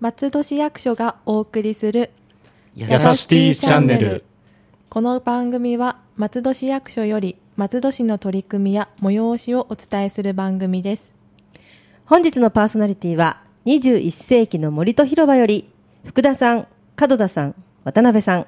松戸市役所がお送りするやさしティチャンネル。この番組は松戸市役所より松戸市の取り組みや催しをお伝えする番組です本日のパーソナリティは21世紀の森と広場より福田さん、門田さん、渡辺さん、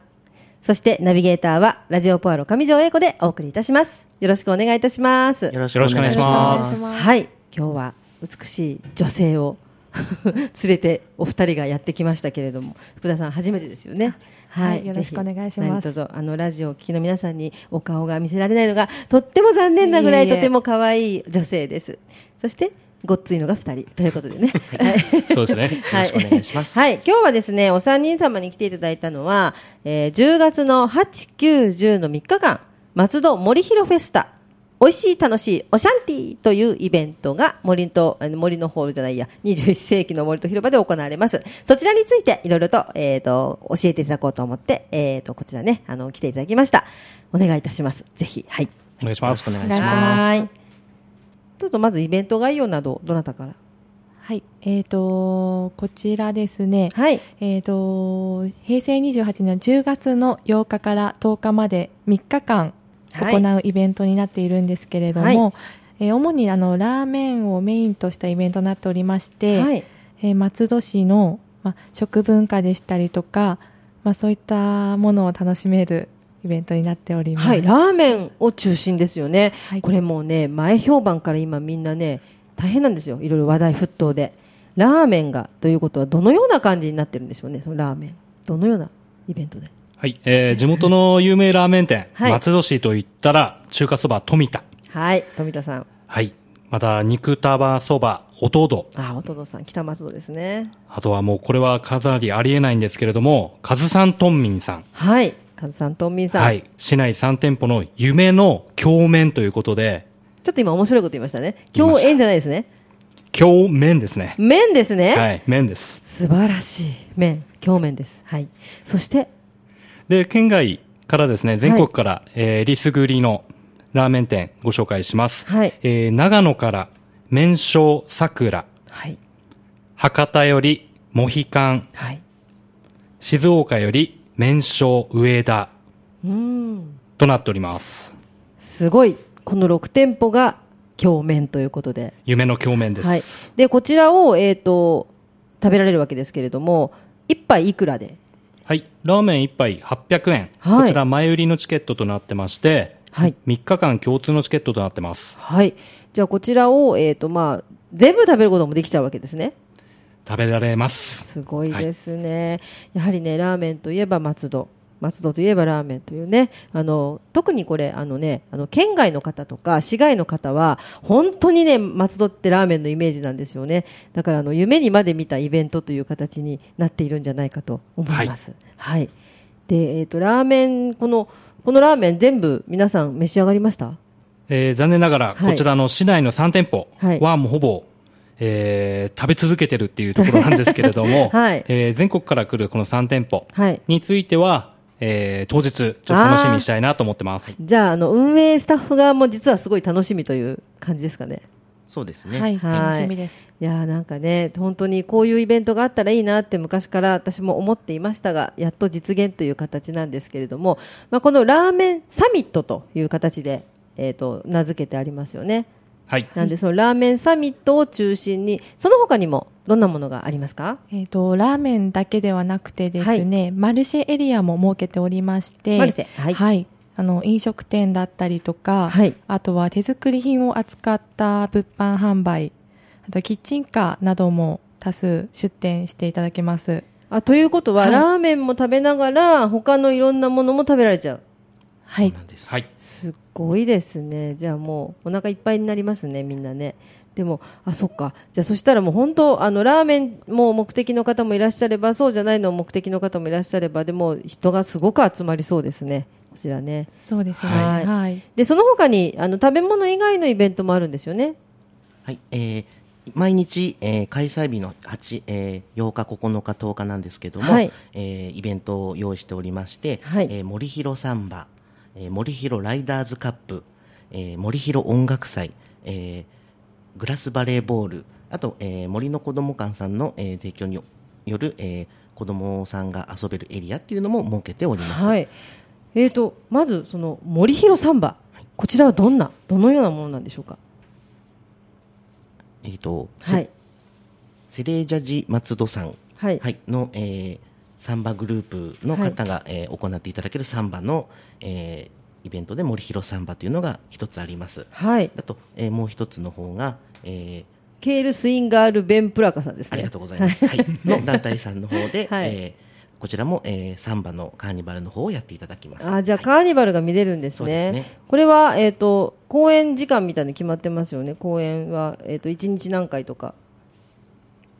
そしてナビゲーターはラジオポアロ上条英子でお送りいたします。よろしくお願いいたします。よろしくお願いします。はい、今日は美しい女性を 連れてお二人がやってきましたけれども、福田さん初めてですよね。はいよろしくお願いしますぜひ何卒あのラジオをお聞きの皆さんにお顔が見せられないのがとっても残念なぐらいいえいえとても可愛い女性です。そしてごっついのが二人 ということでね。はいそうですね。はい、よろしくお願いします。はい、今日はですね、お三人様に来ていただいたのは、えー10月の8、9、10の3日間、松戸森広フェスタ、美味しい楽しいオシャンティーというイベントが森と、あの森のホールじゃないや、21世紀の森と広場で行われます。そちらについていろいろと、えっ、と、教えていただこうと思って、えっ、と、こちらね、あの、来ていただきました。お願いいたします。ぜひ、はい。お願いします。お願いしますはい。ちょっとまずイベント概要など、どなたから？はい。えー、とこちらですね、はい。えー、と平成28年の10月の8日から10日まで3日間はい。行うイベントになっているんですけれども、はい。えー主にあのラーメンをメインとしたイベントになっておりまして、はい。えー松戸市の、まあ、食文化でしたりとか、まあ、そういったものを楽しめるイベントになっております。はい、ラーメンを中心ですよね、はいこれもうね、前評判から今、みんなね、大変なんですよ、いろいろ話題沸騰で、ラーメンがということは、どのような感じになってるんでしょうね、そのラーメン、どのようなイベントで。はい。えー、地元の有名ラーメン店、はい松戸市といったら、中華そば富田。はい、富田さん、はい。また、肉束そば弟。あ、おとどさん、北松戸ですね、あとはもう、これはかなりありえないんですけれども、カズさんトンミンさん。はい、カズさん、トンミンさん、はい。市内3店舗の夢の鏡面ということで、ちょっと今、面白いこと言いましたね、言いました。今日円じゃないですね、鏡面ですね。麺ですね、はい。麺です。素晴らしい麺、鏡面です、はい、そして、で、県外からですね、全国から、えー、リスグリのラーメン店ご紹介します。はい。えー長野から、麺匠桜、はい、博多より、モヒカン、はい、静岡より、麺匠上田うーん。となっております。すごい、この6店舗が鏡面ということで。夢の鏡面です。はい。で、こちらを、えっ、と、食べられるわけですけれども、一杯いくらで？はい。ラーメン1杯800円。はいこちら前売りのチケットとなってまして、はい。3日間共通のチケットとなってます。はい。じゃあ、こちらを、えっ、と、まあ、全部食べることもできちゃうわけですね。食べられます。すごいですね。やはりね、ラーメンといえば松戸。松戸といえばラーメンというね、あの、特にこれ、あのね、あの、県外の方とか、市外の方は、本当にね、松戸ってラーメンのイメージなんですよね。だから、あの、夢にまで見たイベントという形になっているんじゃないかと思います。はい。で、えっ、と、ラーメン、この、このラーメン全部皆さん召し上がりました？えー残念ながら、はいこちらの市内の3店舗はいはもうほぼ、えー食べ続けてるっていうところなんですけれども、はいえー全国から来るこの3店舗はい。については、えー当日、ちょっと楽しみにしたいなと思ってます。じゃあ、あの、運営スタッフ側も実はすごい楽しみという感じですかね。そうですね。はい、はい楽しみです。いやーなんかね、本当にこういうイベントがあったらいいなって昔から私も思っていましたが、やっと実現という形なんですけれども、まあ、このラーメンサミットという形で、えー、と名付けてありますよね。はい。なんでそのラーメンサミットを中心に、その他にもどんなものがありますか？えー、とラーメンだけではなくてですね、マルシェエリアも設けておりましてマルシェはい。あの飲食店だったりとか、はい。あとは手作り品を扱った物販販売あとキッチンカーなども多数出店していただけます。あということは、はい。ラーメンも食べながら、他のいろんなものも食べられちゃう？はいなんです。はい。すごいですね。じゃあもうお腹いっぱいになりますね、みんなね。でも、あ、そっか。じゃあそしたらもう本当、あの、ラーメンも目的の方もいらっしゃれば、そうじゃないの目的の方もいらっしゃれば、でも人がすごく集まりそうですね。こちらね。そうですねはいはい、で、その他に、あの、食べ物以外のイベントもあるんですよね？はい。えー毎日、えー開催日の8、えー8日、9日、10日なんですけども、はいえーイベントを用意しておりまして、はいえー森広サンバ、えー森広ライダーズカップ、えー森広音楽祭、えーグラスバレーボールあと、えー森の子ども館さんの、えー提供による、えー子どもさんが遊べるエリアっていうのも設けております。はい。えーとまずその森広サンバ、こちらはどんなどのようなものなんでしょうか？えっ、と、せはいセレージャジ松戸さん、はいの、えーサンバグループの方が、えー行っていただけるサンバの、えーイベントで森広サンバというのが一つあります。はい。あと、えーもう一つの方が、えーケールスインガールベンプラカさんですね。ありがとうございます。はい、の 団体さんの方で、はいえーこちらも、えーサンバのカーニバルの方をやっていただきます。あじゃあはいカーニバルが見れるんですね。ですねこれはえっ、と公演時間みたいに決まってますよね。公演はえっ、と一日何回とか。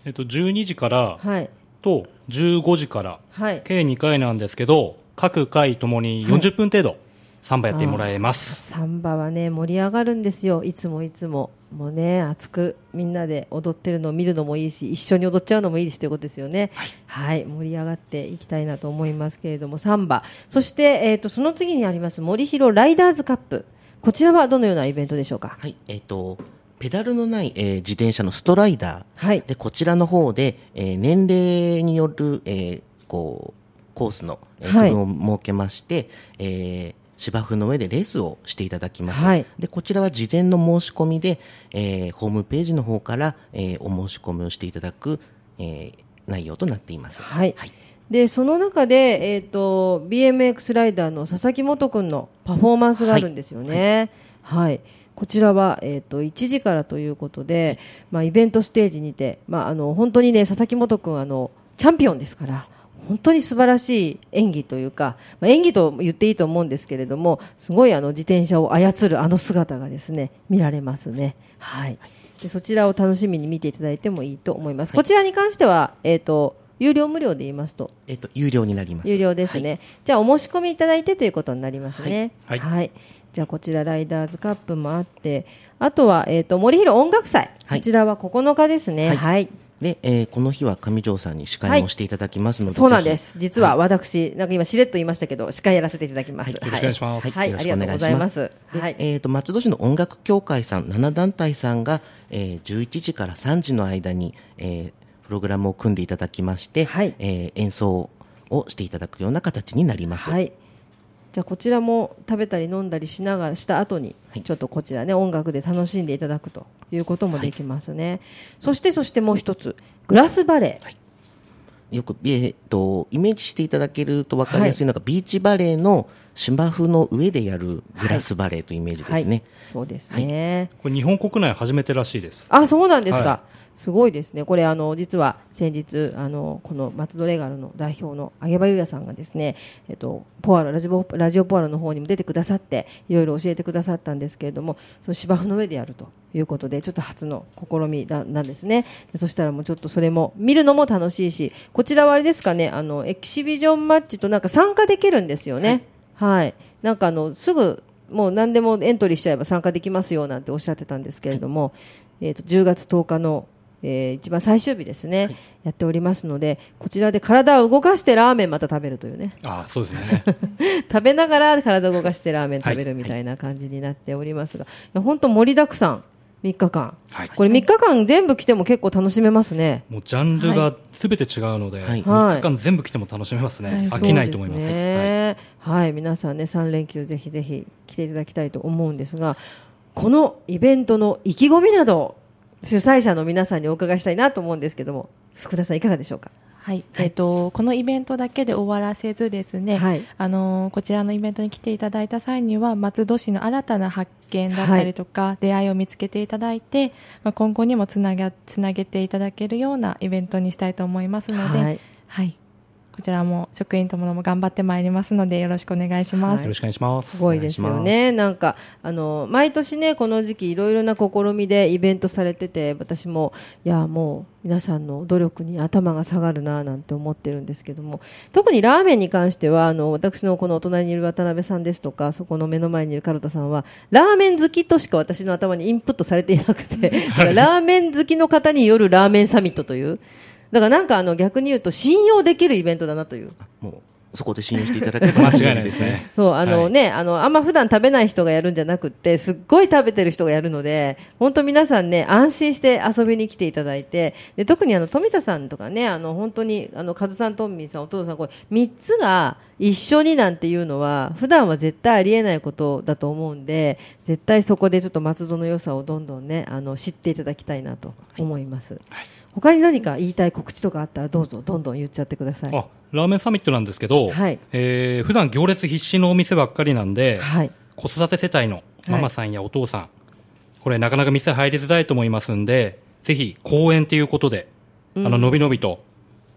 えっと、12時からはいと15時から、はい。計2回なんですけど、各回ともに40分程度、サンバやってもらえます。サンバはね盛り上がるんですよ。いつもいつももうね熱くみんなで踊ってるのを見るのもいいし、一緒に踊っちゃうのもいいしということですよね。はい、盛り上がっていきたいなと思いますけれどもサンバ、そしてえっ、とその次にあります森広ライダーズカップ。こちらはどのようなイベントでしょうか？はい、えっ、と、ペダルのない、えー自転車のストライダー。はいで、こちらの方で、えー年齢による、えーこう、コースの、えーはい区分を設けまして、えー芝生の上でレースをしていただきます。はいで、こちらは事前の申し込みで、えーホームページの方から、えーお申し込みをしていただく、えー内容となっています。はい。でその中で、えー、と BMX ライダーの佐々木元君のパフォーマンスがあるんですよね。はい、こちらは、えー、と1時からということで、まあ、イベントステージにて、まあ、あの本当にね佐々木元君あのチャンピオンですから本当に素晴らしい演技というか、まあ、演技と言っていいと思うんですけれどもすごいあの自転車を操るあの姿がですね見られますね。はいでそちらを楽しみに見ていただいてもいいと思います。こちらに関しては、えっ、と、有料無料で言いますと、えっ、と、有料になります。有料ですね。じゃあ、お申し込みいただいてということになりますね。はいはいじゃあ、こちら、ライダーズカップもあって、あとは、えっ、と、森広音楽祭。はいこちらは9日ですね。は。はいいで、えーこの日は上条さんに司会もしていただきますので、そうなんです。実は私、なんか今しれっと言いましたけど、司会やらせていただきます。よろしくお願いしますはい、ありがとうございます。ではい。えー、と松戸市の音楽協会さん7団体さんが、えー11時から3時の間に、えープログラムを組んでいただきまして、はいえー演奏をしていただくような形になります。はい。じゃあこちらも食べたり飲んだりしながらした後に、はいちょっとこちらね音楽で楽しんでいただくということもできますね。そしてそしてもう一つグラスバレー。よく、えー、とイメージしていただけると分かりやすいのが、ビーチバレーの芝生の上でやるグラスバレーというイメージですね。はい、そうですね。これ日本国内初めてらしいです。あ、そうなんですか。はすごいですね。これあの実は先日あのこの松戸レガルの代表の揚場優也さんがですね、えっとポアロラジオラジオポアロの方にも出てくださっていろいろ教えてくださったんですけれども、その芝生の上でやるということでちょっと初の試みだなんですね。でそしたらもうちょっとそれも見るのも楽しいし、こちらはあれですかね、あのエキシビジョンマッチとなんか参加できるんですよね。はい。なんかあのすぐもう何でもエントリーしちゃえば参加できますよなんておっしゃってたんですけれども、えー、と10月10日の、えー一番最終日ですね、やっておりますのでこちらで体を動かしてラーメンまた食べるというね。あそうですね。食べながら体を動かしてラーメン食べるみたいな感じになっておりますが、いや本当盛りだくさん。3日間、はい。これ3日間全部来ても結構楽しめますね。もうジャンルがすべて違うので、はい。3日間全部来ても楽しめますね。はい。飽きないと思います。ねはい、皆さんね3連休ぜひぜひ来ていただきたいと思うんですがこのイベントの意気込みなどを主催者の皆さんにお伺いしたいなと思うんですけども福田さんいかがでしょうか？はい、えっと、このイベントだけで終わらせずですね、はい。あのこちらのイベントに来ていただいた際には松戸市の新たな発見だったりとか、出会いを見つけていただいて、まあ、今後にもつなげつなげていただけるようなイベントにしたいと思いますので、ははいいこちらも職員ともども頑張ってまいりますのでよろしくお願いします。よろしくお願いします。すごいですよね。なんか、あの、毎年ね、この時期いろいろな試みでイベントされてて、私も、いや、もう皆さんの努力に頭が下がるな、なんて思ってるんですけども、特にラーメンに関しては、あの、私のこのお隣にいる渡辺さんですとか、そこの目の前にいるカルタさんは、ラーメン好きとしか私の頭にインプットされていなくて、ラーメン好きの方によるラーメンサミットという、だからなんかあの逆に言うと信用できるイベントだなという。もうそこで信用していただければ 間違いないですね。そう、あのはいね、あの、あんま普段食べない人がやるんじゃなくって、すっごい食べてる人がやるので、本当皆さんね、安心して遊びに来ていただいて、で特にあの、富田さんとかね、あの、本当に、あの、カズさん、トンミンさん、お父さん、これ、三つが一緒になんていうのは、普段は絶対ありえないことだと思うんで、絶対そこでちょっと松戸の良さをどんどんね、あの、知っていただきたいなと思います。他に何か言いたい告知とかあったら、どうぞ、どんどん言っちゃってください。あラーメンサミットなんですけど、はいえー普段行列必至のお店ばっかりなんで、はい。子育て世帯のママさんやお父さん、これなかなか店入りづらいと思いますんで、ぜひ公園ということで、あの、のびのびと、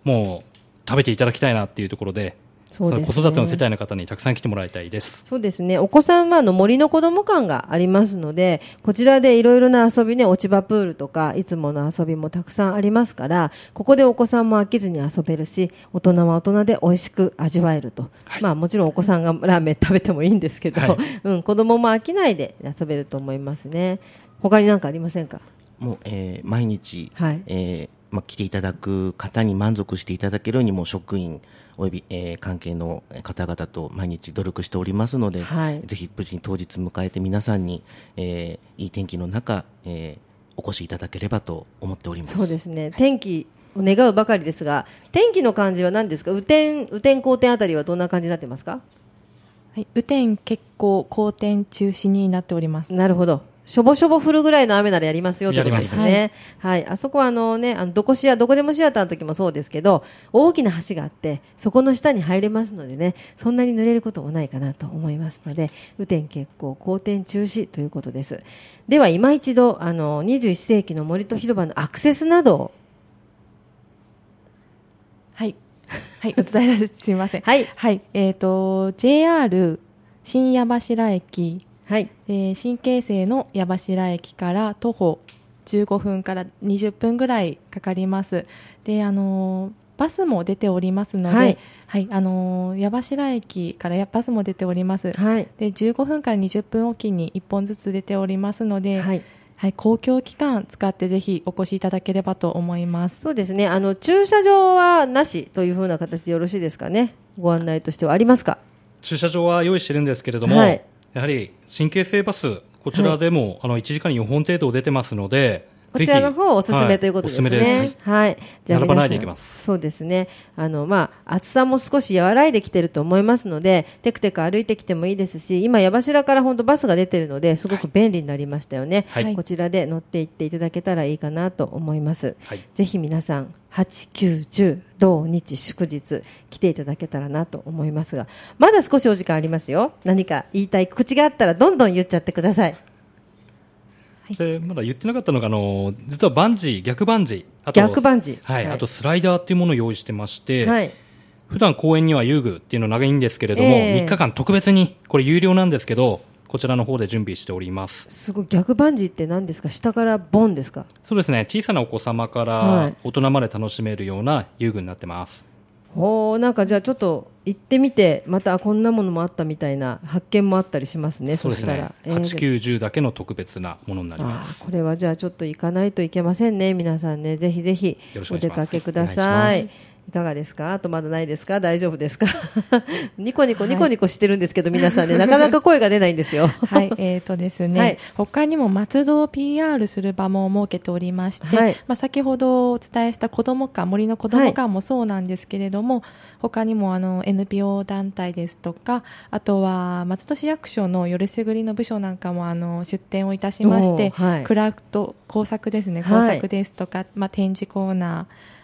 もう食べていただきたいなっていうところで、そうですねの子育ての世帯の方にたくさん来てもらいたいです。そうですね。お子さんはあの森の子供館がありますので、こちらでいろいろな遊びね、落ち葉プールとか、いつもの遊びもたくさんありますから、ここでお子さんも飽きずに遊べるし、大人は大人で美味しく味わえると。はいまあもちろんお子さんがラーメン食べてもいいんですけど、はいうん、子供も飽きないで遊べると思いますね。他に何かありませんか？もう、えー毎日、はいえーまあ、来ていただく方に満足していただけるようにもう職員および、えー関係の方々と毎日努力しておりますので、はいぜひ無事に当日迎えて皆さんに、えーいい天気の中、えーお越しいただければと思っております。そうですね。天気を願うばかりですが、天気の感じは何ですか？雨天、雨天、好天あたりはどんな感じになってますか？はい、雨天結構好転中止になっております。なるほど。しょぼしょぼ降るぐらいの雨ならやりますよってことですやね。はい。あそこはあのね、あのどこシア、どこでもシアターの時もそうですけど、大きな橋があって、そこの下に入れますのでね、そんなに濡れることもないかなと思いますので、雨天決行、好天中止ということです。では、今一度、あの、21世紀の森と広場のアクセスなどを、はい。はい、お伝えさせてすみません。はいはい。えっ、と、JR 新矢柱駅、はい。えー新京成の矢柱駅から徒歩15分から20分ぐらいかかります。で、あのーバスも出ておりますので、ははいい、あのー矢柱駅からやバスも出ております。はい。で、15分から20分おきに1本ずつ出ておりますので、はい。はい、公共機関使ってぜひお越しいただければと思います。そうですね。あの、駐車場はなしというふうな形でよろしいですかね？ご案内としてはありますか？駐車場は用意してるんですけれども、はいやはり神経性バス、こちらでも、あの1時間に4本程度出てますので、こちらの方おすすめということですね。はいおすすはい。じ並ばないでいきますそうですね。あの、まあ、暑さも少し和らいできてると思いますので、テクテク歩いてきてもいいですし、今、矢柱から本当バスが出てるので、すごく便利になりましたよね。はいこちらで乗っていっていただけたらいいかなと思います。はいぜひ皆さん、8、9、10、土日祝日、来ていただけたらなと思いますが、まだ少しお時間ありますよ。何か言いたい告知があったら、どんどん言っちゃってください。でまだ言ってなかったのが、あの実はバンジー、逆バンジー、あと逆バンジー。はいはい。あとスライダーっていうものを用意してまして、はい。普段公園には遊具っていうの長いんですけれども、ええ。3日間特別に、これ有料なんですけど、こちらの方で準備しております。すごい逆バンジーって何ですか？下からボンですか？そうですね、小さなお子様かはらい。大人まで楽しめるような遊具になってます。ほうなんかじゃあちょっと行ってみてまたこんなものもあったみたいな発見もあったりしますねそうですね。したら、、えー8、9、10だけの特別なものになりまあす。ーこれはじゃあちょっと行かないといけませんね皆さんね。ぜひぜひおお出かけくださいいかがですか？あとまだないですか？大丈夫ですか？ニコニコニコニコしてるんですけど、皆さんねなかなか声が出ないんですよ。はい、えーとですね、はい。他にも松戸を PR する場も設けておりまして、はい。まあ、先ほどお伝えした子ども館、森の子ども館もそうなんですけれども、他にもあの NPO 団体ですとか、あとは松戸市役所のよりすぐりの部署なんかもあの出展をいたしまして、クラフト工作ですね、はい。工作ですとか、まあ、展示コーナー、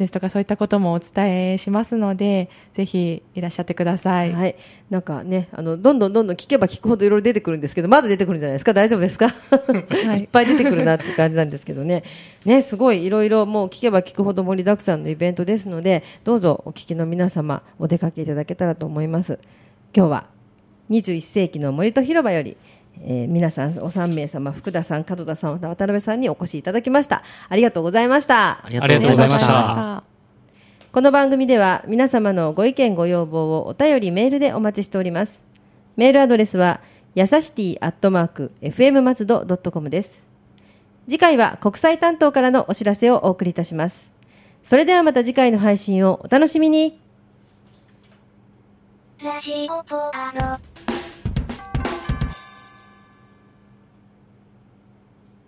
ですとかそういったこともお伝えしますのでぜひいらっしゃってください。はい、なんかね、あのどんどんどんどん聞けば聞くほどいろいろ出てくるんですけど、まだ出てくるんじゃないですか、大丈夫ですか、はい。い、っぱい出てくるなって感じなんですけどね、ねすごいいろいろもう聞けば聞くほど盛りだくさんのイベントですので、どうぞお聞きの皆様、お出かけいただけたらと思います。今日は21世紀の森と広場より、えー皆さんお3名様、福田さん、門田さん、渡辺さんにお越しいただきました。ありがとうございました。ありがとうございましたこの番組では皆様のご意見ご要望をお便りメールでお待ちしております。メールアドレスはやさしティアットマーク FM 松戸ドットコムです。次回は国際担当からのお知らせをお送りいたします。それではまた次回の配信をお楽しみに。ラジオポアロ。